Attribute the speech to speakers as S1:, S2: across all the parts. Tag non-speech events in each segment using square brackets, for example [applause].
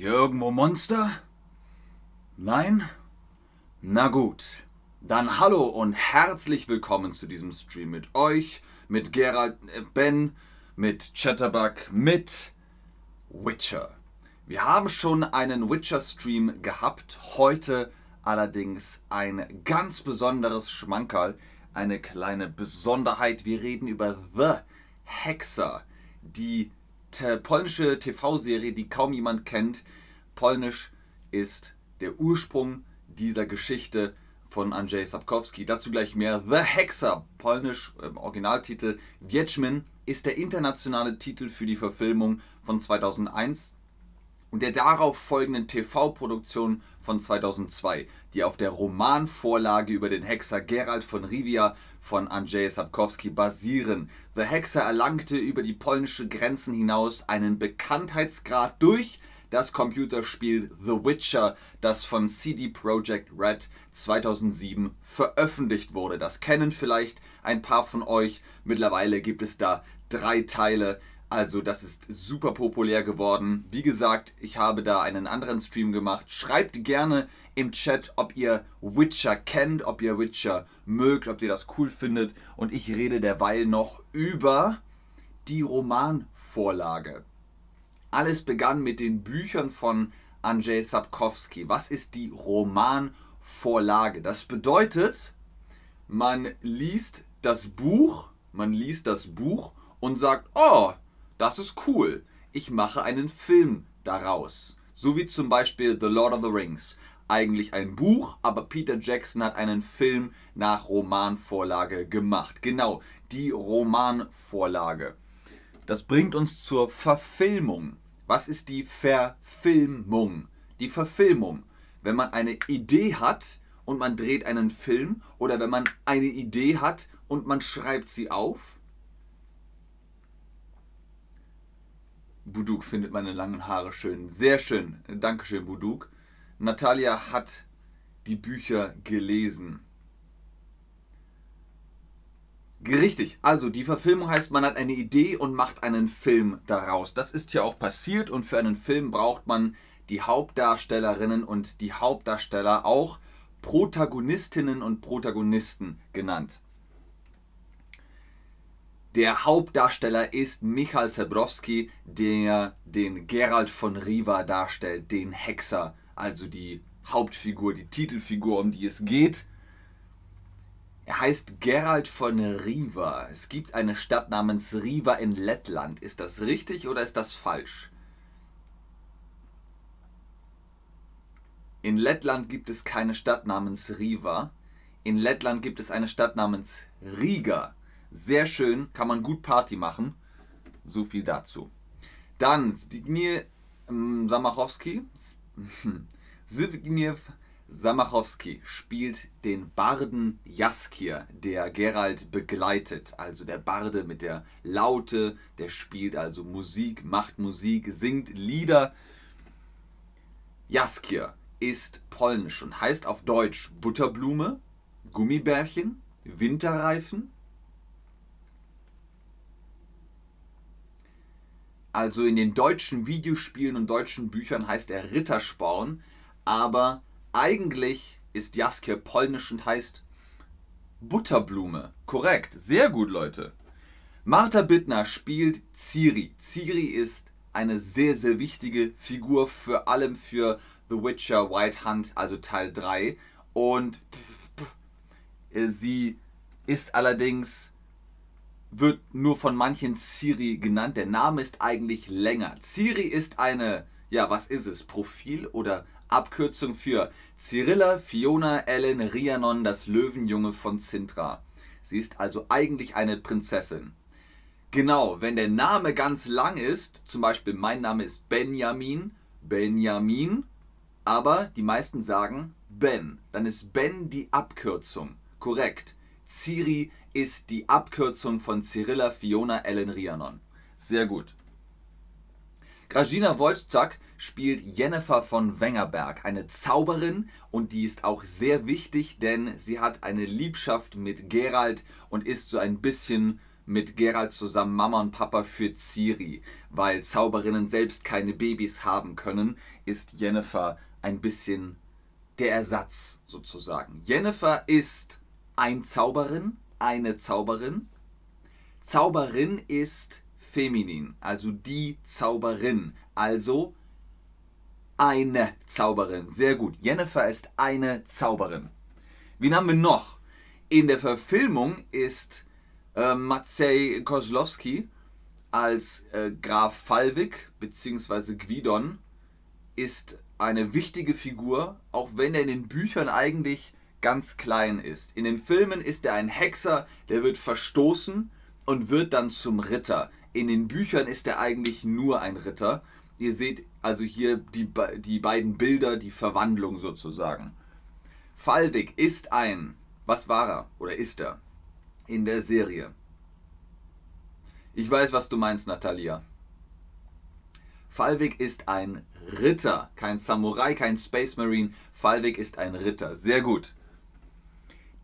S1: hier irgendwo Monster? Nein? Na gut. Dann hallo und herzlich willkommen zu diesem Stream mit euch, mit Gerald, äh, Ben, mit Chatterbug, mit Witcher. Wir haben schon einen Witcher-Stream gehabt, heute allerdings ein ganz besonderes Schmankerl, eine kleine Besonderheit. Wir reden über The Hexer, die polnische TV-Serie, die kaum jemand kennt. Polnisch ist der Ursprung dieser Geschichte von Andrzej Sapkowski. Dazu gleich mehr. The Hexer, polnisch im Originaltitel. Wiedźmin ist der internationale Titel für die Verfilmung von 2001 und der darauf folgenden TV-Produktion von 2002, die auf der Romanvorlage über den Hexer Gerald von Rivia von Andrzej Sapkowski basieren. The Hexer erlangte über die polnische Grenzen hinaus einen Bekanntheitsgrad durch das Computerspiel The Witcher, das von CD Projekt Red 2007 veröffentlicht wurde. Das kennen vielleicht ein paar von euch. Mittlerweile gibt es da drei Teile. Also das ist super populär geworden. Wie gesagt, ich habe da einen anderen Stream gemacht. Schreibt gerne im Chat, ob ihr Witcher kennt, ob ihr Witcher mögt, ob ihr das cool findet. Und ich rede derweil noch über die Romanvorlage. Alles begann mit den Büchern von Andrzej Sapkowski. Was ist die Romanvorlage? Das bedeutet, man liest das Buch, man liest das Buch und sagt, oh, das ist cool. Ich mache einen Film daraus. So wie zum Beispiel The Lord of the Rings. Eigentlich ein Buch, aber Peter Jackson hat einen Film nach Romanvorlage gemacht. Genau, die Romanvorlage. Das bringt uns zur Verfilmung. Was ist die Verfilmung? Die Verfilmung. Wenn man eine Idee hat und man dreht einen Film oder wenn man eine Idee hat und man schreibt sie auf Buduk findet meine langen Haare schön. Sehr schön. Dankeschön, Buduk. Natalia hat die Bücher gelesen. Richtig, also die Verfilmung heißt, man hat eine Idee und macht einen Film daraus. Das ist ja auch passiert und für einen Film braucht man die Hauptdarstellerinnen und die Hauptdarsteller auch Protagonistinnen und Protagonisten genannt. Der Hauptdarsteller ist Michal Sebrowski, der den Gerald von Riva darstellt, den Hexer, also die Hauptfigur, die Titelfigur, um die es geht. Er heißt Gerald von Riva. Es gibt eine Stadt namens Riva in Lettland. Ist das richtig oder ist das falsch? In Lettland gibt es keine Stadt namens Riva. In Lettland gibt es eine Stadt namens Riga. Sehr schön, kann man gut Party machen. So viel dazu. Dann Zbigniew ähm, Samachowski. [laughs] Zbigniew Samachowski spielt den Barden Jaskier, der Gerald begleitet. Also der Barde mit der Laute, der spielt also Musik, macht Musik, singt Lieder. Jaskier ist polnisch und heißt auf Deutsch Butterblume, Gummibärchen, Winterreifen, Also in den deutschen Videospielen und deutschen Büchern heißt er Rittersporn, aber eigentlich ist Jaskier polnisch und heißt Butterblume. Korrekt, sehr gut, Leute. Martha Bittner spielt Ciri. Ciri ist eine sehr, sehr wichtige Figur, vor allem für The Witcher White Hunt, also Teil 3. Und sie ist allerdings wird nur von manchen Ciri genannt. Der Name ist eigentlich länger. Ciri ist eine, ja, was ist es? Profil oder Abkürzung für Cyrilla Fiona Ellen Rhiannon, das Löwenjunge von Sintra. Sie ist also eigentlich eine Prinzessin. Genau, wenn der Name ganz lang ist, zum Beispiel mein Name ist Benjamin, Benjamin, aber die meisten sagen Ben, dann ist Ben die Abkürzung. Korrekt. Ciri ist die Abkürzung von Cyrilla Fiona Ellen Rhiannon. Sehr gut. Grażyna Wojcik spielt Jennifer von Wengerberg, eine Zauberin und die ist auch sehr wichtig, denn sie hat eine Liebschaft mit Gerald und ist so ein bisschen mit Geralt zusammen Mama und Papa für Ciri. Weil Zauberinnen selbst keine Babys haben können, ist Jennifer ein bisschen der Ersatz sozusagen. Jennifer ist ein Zauberin, eine Zauberin. Zauberin ist feminin, also die Zauberin. Also eine Zauberin. Sehr gut. Jennifer ist eine Zauberin. Wen haben wir noch? In der Verfilmung ist äh, Maciej Kozlowski als äh, Graf Falvik bzw. Gwidon ist eine wichtige Figur, auch wenn er in den Büchern eigentlich ganz klein ist. In den Filmen ist er ein Hexer, der wird verstoßen und wird dann zum Ritter. In den Büchern ist er eigentlich nur ein Ritter. Ihr seht also hier die, die beiden Bilder, die Verwandlung sozusagen. Falvik ist ein, was war er oder ist er in der Serie? Ich weiß, was du meinst, Natalia. Falvik ist ein Ritter, kein Samurai, kein Space Marine. Falvik ist ein Ritter. Sehr gut.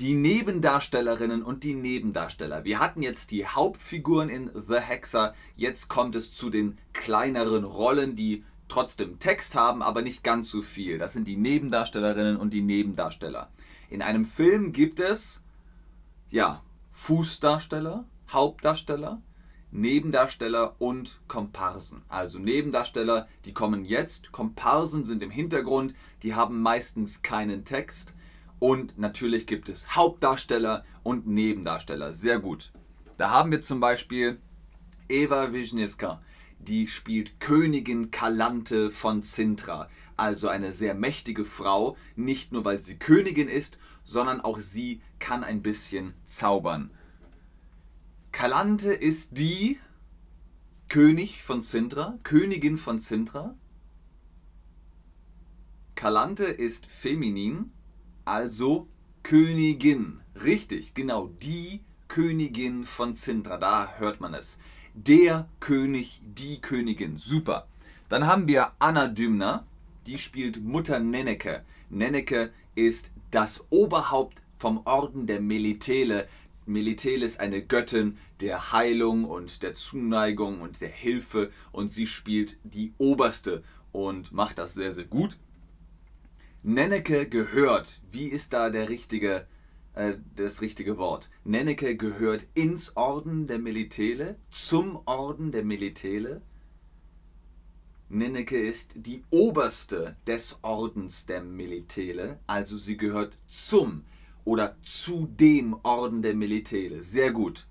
S1: Die Nebendarstellerinnen und die Nebendarsteller. Wir hatten jetzt die Hauptfiguren in The Hexer. Jetzt kommt es zu den kleineren Rollen, die trotzdem Text haben, aber nicht ganz so viel. Das sind die Nebendarstellerinnen und die Nebendarsteller. In einem Film gibt es ja Fußdarsteller, Hauptdarsteller, Nebendarsteller und Komparsen. Also Nebendarsteller, die kommen jetzt, Komparsen sind im Hintergrund, die haben meistens keinen Text. Und natürlich gibt es Hauptdarsteller und Nebendarsteller. Sehr gut. Da haben wir zum Beispiel Eva Wisniewska, die spielt Königin Kalante von Sintra. Also eine sehr mächtige Frau, nicht nur weil sie Königin ist, sondern auch sie kann ein bisschen zaubern. Kalante ist die König von Sintra, Königin von Sintra. Kalante ist feminin, also Königin. Richtig, genau, die Königin von Sintra, da hört man es. Der König, die Königin, super. Dann haben wir Anna Dümner, die spielt Mutter Nenneke. Nenneke ist das Oberhaupt vom Orden der Melitele, Melitele ist eine Göttin der Heilung und der Zuneigung und der Hilfe und sie spielt die Oberste und macht das sehr, sehr gut. Nenneke gehört, wie ist da der richtige, äh, das richtige Wort? Nenneke gehört ins Orden der Melitele, zum Orden der Melitele. Nenneke ist die Oberste des Ordens der Melitele, also sie gehört zum oder zu dem Orden der Militele. Sehr gut.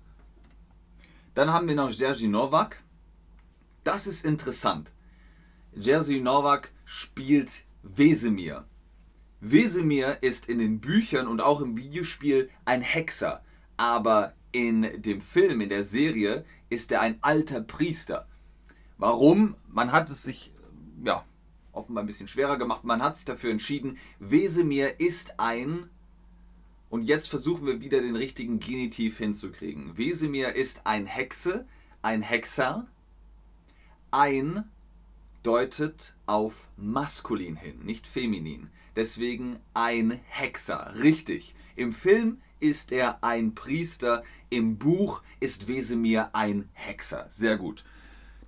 S1: Dann haben wir noch Jerzy Novak. Das ist interessant. Jerzy Novak spielt Wesemir. Wesemir ist in den Büchern und auch im Videospiel ein Hexer, aber in dem Film, in der Serie, ist er ein alter Priester. Warum? Man hat es sich ja offenbar ein bisschen schwerer gemacht. Man hat sich dafür entschieden, Wesemir ist ein und jetzt versuchen wir wieder den richtigen Genitiv hinzukriegen. Wesemir ist ein Hexe, ein Hexer. Ein deutet auf maskulin hin, nicht feminin. Deswegen ein Hexer. Richtig. Im Film ist er ein Priester, im Buch ist Wesemir ein Hexer. Sehr gut.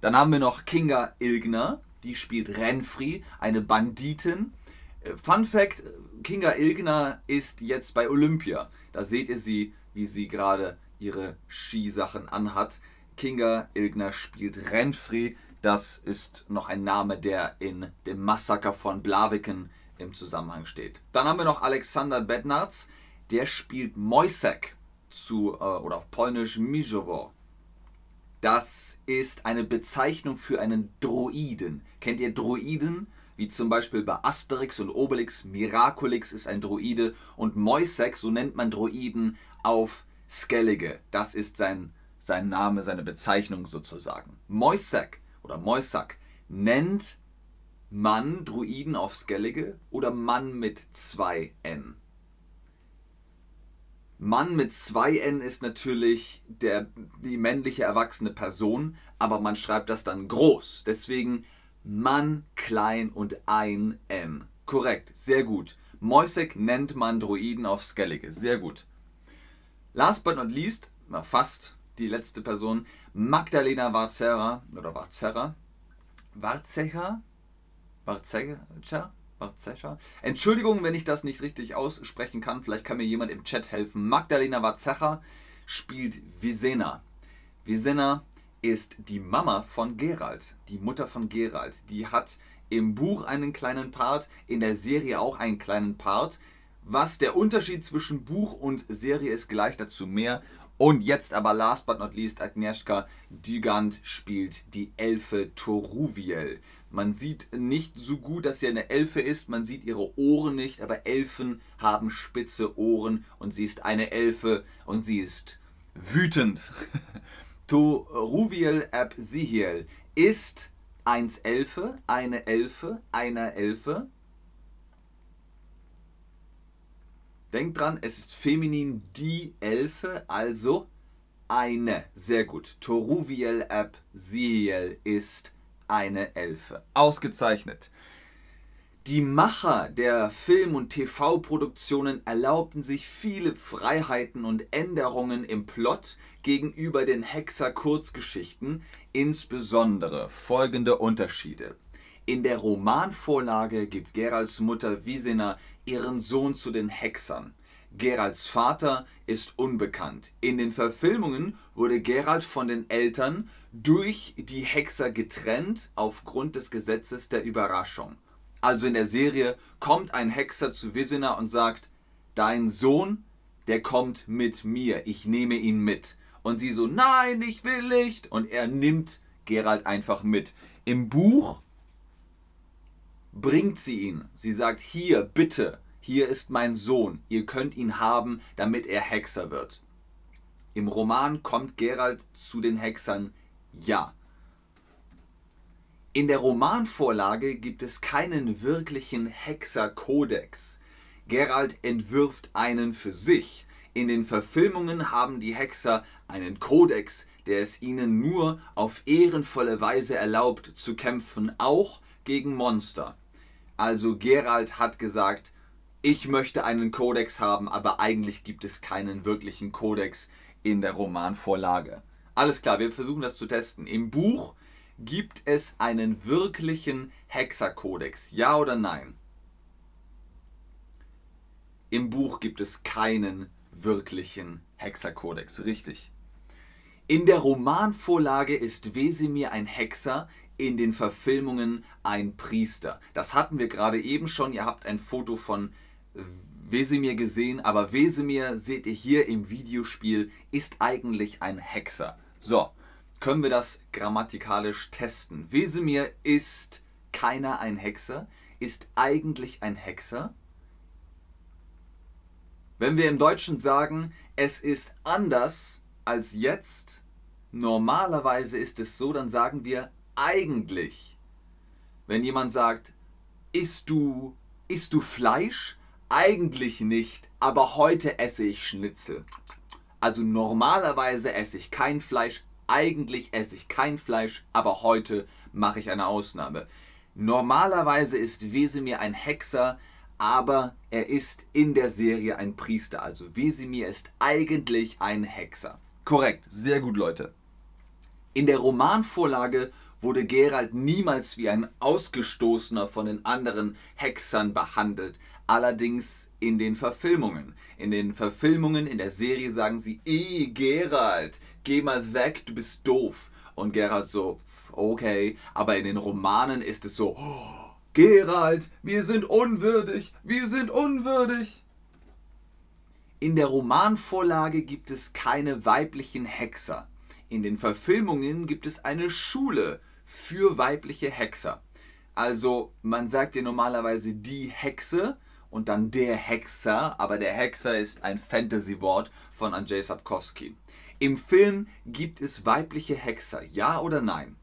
S1: Dann haben wir noch Kinga Ilgner, die spielt Renfri, eine Banditin. Äh, Fun Fact: Kinga Ilgner ist jetzt bei Olympia. Da seht ihr sie, wie sie gerade ihre Skisachen anhat. Kinga Ilgner spielt Renfri. Das ist noch ein Name, der in dem Massaker von Blaviken im Zusammenhang steht. Dann haben wir noch Alexander Bednarz. Der spielt Moisek zu, äh, oder auf Polnisch Mijowo. Das ist eine Bezeichnung für einen Droiden. Kennt ihr Droiden? wie zum Beispiel bei Asterix und Obelix, Miraculix ist ein Droide und Moisek, so nennt man Droiden, auf Skellige. Das ist sein, sein Name, seine Bezeichnung sozusagen. Moisek oder Moisak nennt man Druiden auf Skellige oder Mann mit zwei N. Mann mit zwei N ist natürlich der, die männliche erwachsene Person, aber man schreibt das dann groß. Deswegen Mann klein und ein N. Korrekt, sehr gut. Moisek nennt man Droiden auf Skellige. Sehr gut. Last but not least, na fast, die letzte Person, Magdalena Varzera oder Varzera. Varzecha? Varzecha? Varzecha? Entschuldigung, wenn ich das nicht richtig aussprechen kann. Vielleicht kann mir jemand im Chat helfen. Magdalena Varzecha spielt Visena. Visena ist die Mama von Gerald, die Mutter von Gerald. Die hat im Buch einen kleinen Part, in der Serie auch einen kleinen Part. Was der Unterschied zwischen Buch und Serie ist, gleich dazu mehr. Und jetzt aber last but not least, Agnieszka Dygant spielt die Elfe Toruviel. Man sieht nicht so gut, dass sie eine Elfe ist, man sieht ihre Ohren nicht, aber Elfen haben spitze Ohren und sie ist eine Elfe und sie ist wütend. [laughs] Toruviel ab Sihiel ist eins Elfe, eine Elfe, einer Elfe. Denkt dran, es ist feminin die Elfe, also eine. Sehr gut. Toruviel ab Sihiel ist eine Elfe. Ausgezeichnet. Die Macher der Film- und TV-Produktionen erlaubten sich viele Freiheiten und Änderungen im Plot gegenüber den Hexer-Kurzgeschichten, insbesondere folgende Unterschiede. In der Romanvorlage gibt Geralds Mutter Wisena ihren Sohn zu den Hexern. Geralds Vater ist unbekannt. In den Verfilmungen wurde Gerald von den Eltern durch die Hexer getrennt aufgrund des Gesetzes der Überraschung. Also in der Serie kommt ein Hexer zu Wisina und sagt, dein Sohn, der kommt mit mir, ich nehme ihn mit. Und sie so, nein, ich will nicht. Und er nimmt Gerald einfach mit. Im Buch bringt sie ihn. Sie sagt, hier, bitte, hier ist mein Sohn, ihr könnt ihn haben, damit er Hexer wird. Im Roman kommt Gerald zu den Hexern, ja. In der Romanvorlage gibt es keinen wirklichen Hexerkodex. Gerald entwirft einen für sich. In den Verfilmungen haben die Hexer einen Kodex, der es ihnen nur auf ehrenvolle Weise erlaubt zu kämpfen, auch gegen Monster. Also Gerald hat gesagt, ich möchte einen Kodex haben, aber eigentlich gibt es keinen wirklichen Kodex in der Romanvorlage. Alles klar, wir versuchen das zu testen. Im Buch Gibt es einen wirklichen Hexerkodex? Ja oder nein? Im Buch gibt es keinen wirklichen Hexerkodex, richtig. In der Romanvorlage ist Wesemir ein Hexer, in den Verfilmungen ein Priester. Das hatten wir gerade eben schon. Ihr habt ein Foto von Wesemir gesehen, aber Wesemir, seht ihr hier im Videospiel, ist eigentlich ein Hexer. So, können wir das grammatikalisch testen. Wesemir ist keiner ein Hexer, ist eigentlich ein Hexer. Wenn wir im Deutschen sagen, es ist anders als jetzt, normalerweise ist es so, dann sagen wir eigentlich. Wenn jemand sagt, isst du, isst du Fleisch? Eigentlich nicht, aber heute esse ich Schnitzel. Also normalerweise esse ich kein Fleisch, eigentlich esse ich kein Fleisch, aber heute mache ich eine Ausnahme. Normalerweise ist Wesemir ein Hexer, aber er ist in der Serie ein Priester. Also Wesemir ist eigentlich ein Hexer. Korrekt, sehr gut, Leute. In der Romanvorlage wurde Gerald niemals wie ein Ausgestoßener von den anderen Hexern behandelt. Allerdings in den Verfilmungen. In den Verfilmungen, in der Serie sagen sie, eh, Gerald, geh mal weg, du bist doof. Und Gerald so, okay. Aber in den Romanen ist es so, oh, Gerald, wir sind unwürdig, wir sind unwürdig. In der Romanvorlage gibt es keine weiblichen Hexer. In den Verfilmungen gibt es eine Schule für weibliche Hexer. Also man sagt ja normalerweise die Hexe und dann der Hexer, aber der Hexer ist ein Fantasy-Wort von Andrzej Sapkowski. Im Film gibt es weibliche Hexer, ja oder nein?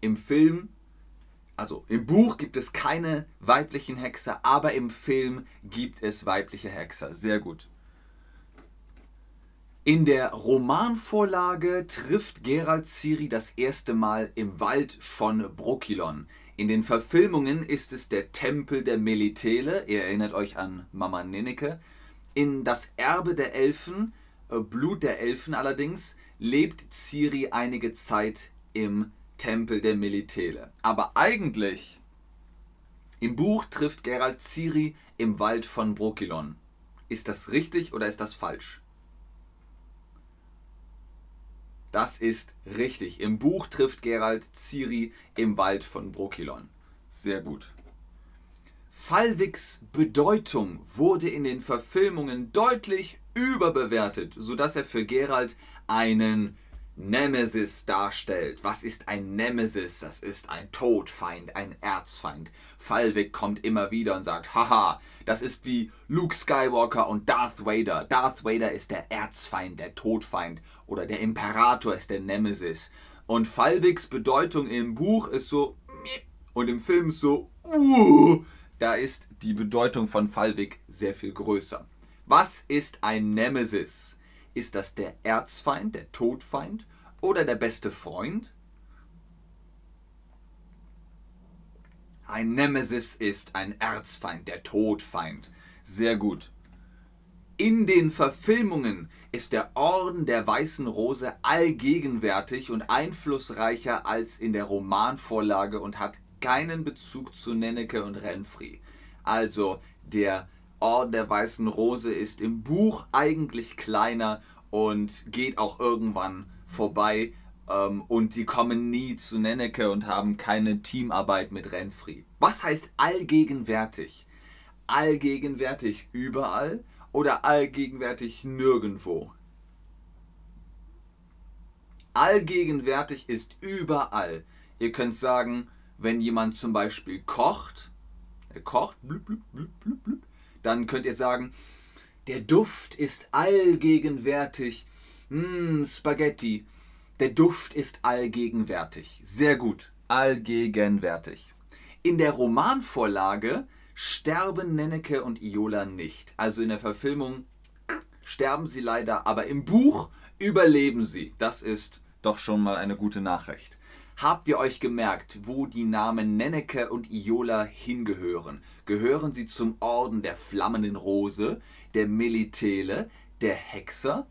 S1: Im Film, also im Buch gibt es keine weiblichen Hexer, aber im Film gibt es weibliche Hexer. Sehr gut. In der Romanvorlage trifft Gerald Ciri das erste Mal im Wald von Brokilon. In den Verfilmungen ist es der Tempel der Melitele, ihr erinnert euch an Mama Nenneke, In das Erbe der Elfen, äh, Blut der Elfen allerdings, lebt Ciri einige Zeit im Tempel der Melitele. Aber eigentlich im Buch trifft Geralt Ciri im Wald von Brokilon. Ist das richtig oder ist das falsch? Das ist richtig. Im Buch trifft Geralt Ciri im Wald von Brokilon. Sehr gut. Fallwigs Bedeutung wurde in den Verfilmungen deutlich überbewertet, sodass er für Geralt einen Nemesis darstellt. Was ist ein Nemesis? Das ist ein Todfeind, ein Erzfeind. Fallwig kommt immer wieder und sagt, haha, das ist wie Luke Skywalker und Darth Vader. Darth Vader ist der Erzfeind, der Todfeind oder der Imperator ist der Nemesis. Und Fallwigs Bedeutung im Buch ist so und im Film ist so, uh, da ist die Bedeutung von Fallwig sehr viel größer. Was ist ein Nemesis? Ist das der Erzfeind, der Todfeind oder der beste Freund? Ein Nemesis ist ein Erzfeind, der Todfeind. Sehr gut. In den Verfilmungen ist der Orden der Weißen Rose allgegenwärtig und einflussreicher als in der Romanvorlage und hat keinen Bezug zu Nenneke und Renfri. Also der Orden der Weißen Rose ist im Buch eigentlich kleiner und geht auch irgendwann vorbei. Ähm, und die kommen nie zu Nenneke und haben keine Teamarbeit mit Renfri. Was heißt allgegenwärtig? Allgegenwärtig überall oder allgegenwärtig nirgendwo? Allgegenwärtig ist überall. Ihr könnt sagen, wenn jemand zum Beispiel kocht, er kocht, blub, blub, blub, blub, dann könnt ihr sagen, der Duft ist allgegenwärtig. Mmh, Spaghetti. Der Duft ist allgegenwärtig. Sehr gut. Allgegenwärtig. In der Romanvorlage sterben Nenneke und Iola nicht. Also in der Verfilmung sterben sie leider, aber im Buch überleben sie. Das ist doch schon mal eine gute Nachricht. Habt ihr euch gemerkt, wo die Namen Nenneke und Iola hingehören? Gehören sie zum Orden der flammenden Rose, der Melitele, der Hexer?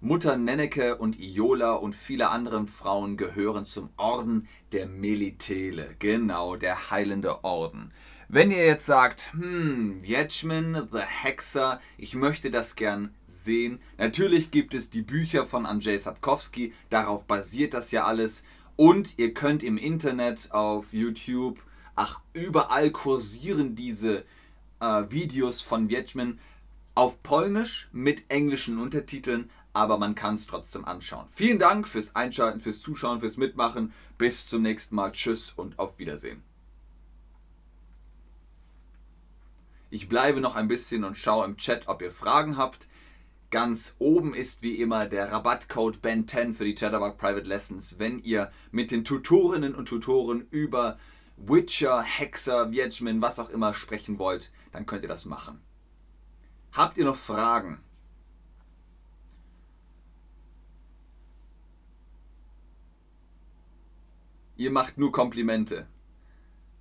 S1: Mutter Nenneke und Iola und viele andere Frauen gehören zum Orden der Melitele, genau, der heilende Orden. Wenn ihr jetzt sagt, hm, Yetchman, The Hexer, ich möchte das gern sehen. Natürlich gibt es die Bücher von Andrzej Sapkowski, darauf basiert das ja alles. Und ihr könnt im Internet, auf YouTube, ach, überall kursieren diese äh, Videos von Wiedźmin auf Polnisch mit englischen Untertiteln, aber man kann es trotzdem anschauen. Vielen Dank fürs Einschalten, fürs Zuschauen, fürs Mitmachen. Bis zum nächsten Mal. Tschüss und auf Wiedersehen. Ich bleibe noch ein bisschen und schaue im Chat, ob ihr Fragen habt. Ganz oben ist wie immer der Rabattcode BEN10 für die Chatterbug Private Lessons. Wenn ihr mit den Tutorinnen und Tutoren über Witcher, Hexer, Wiedźmin, was auch immer sprechen wollt, dann könnt ihr das machen. Habt ihr noch Fragen? Ihr macht nur Komplimente.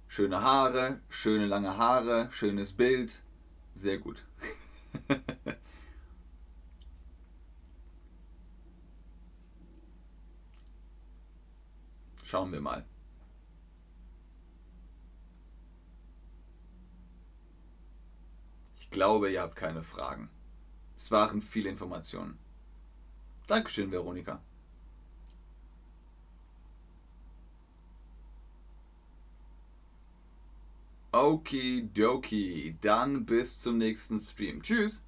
S1: Schöne Haare, schöne lange Haare, schönes Bild. Sehr gut. [laughs] Schauen wir mal. Ich glaube, ihr habt keine Fragen. Es waren viele Informationen. Dankeschön, Veronika. Okidoki, dann bis zum nächsten Stream. Tschüss.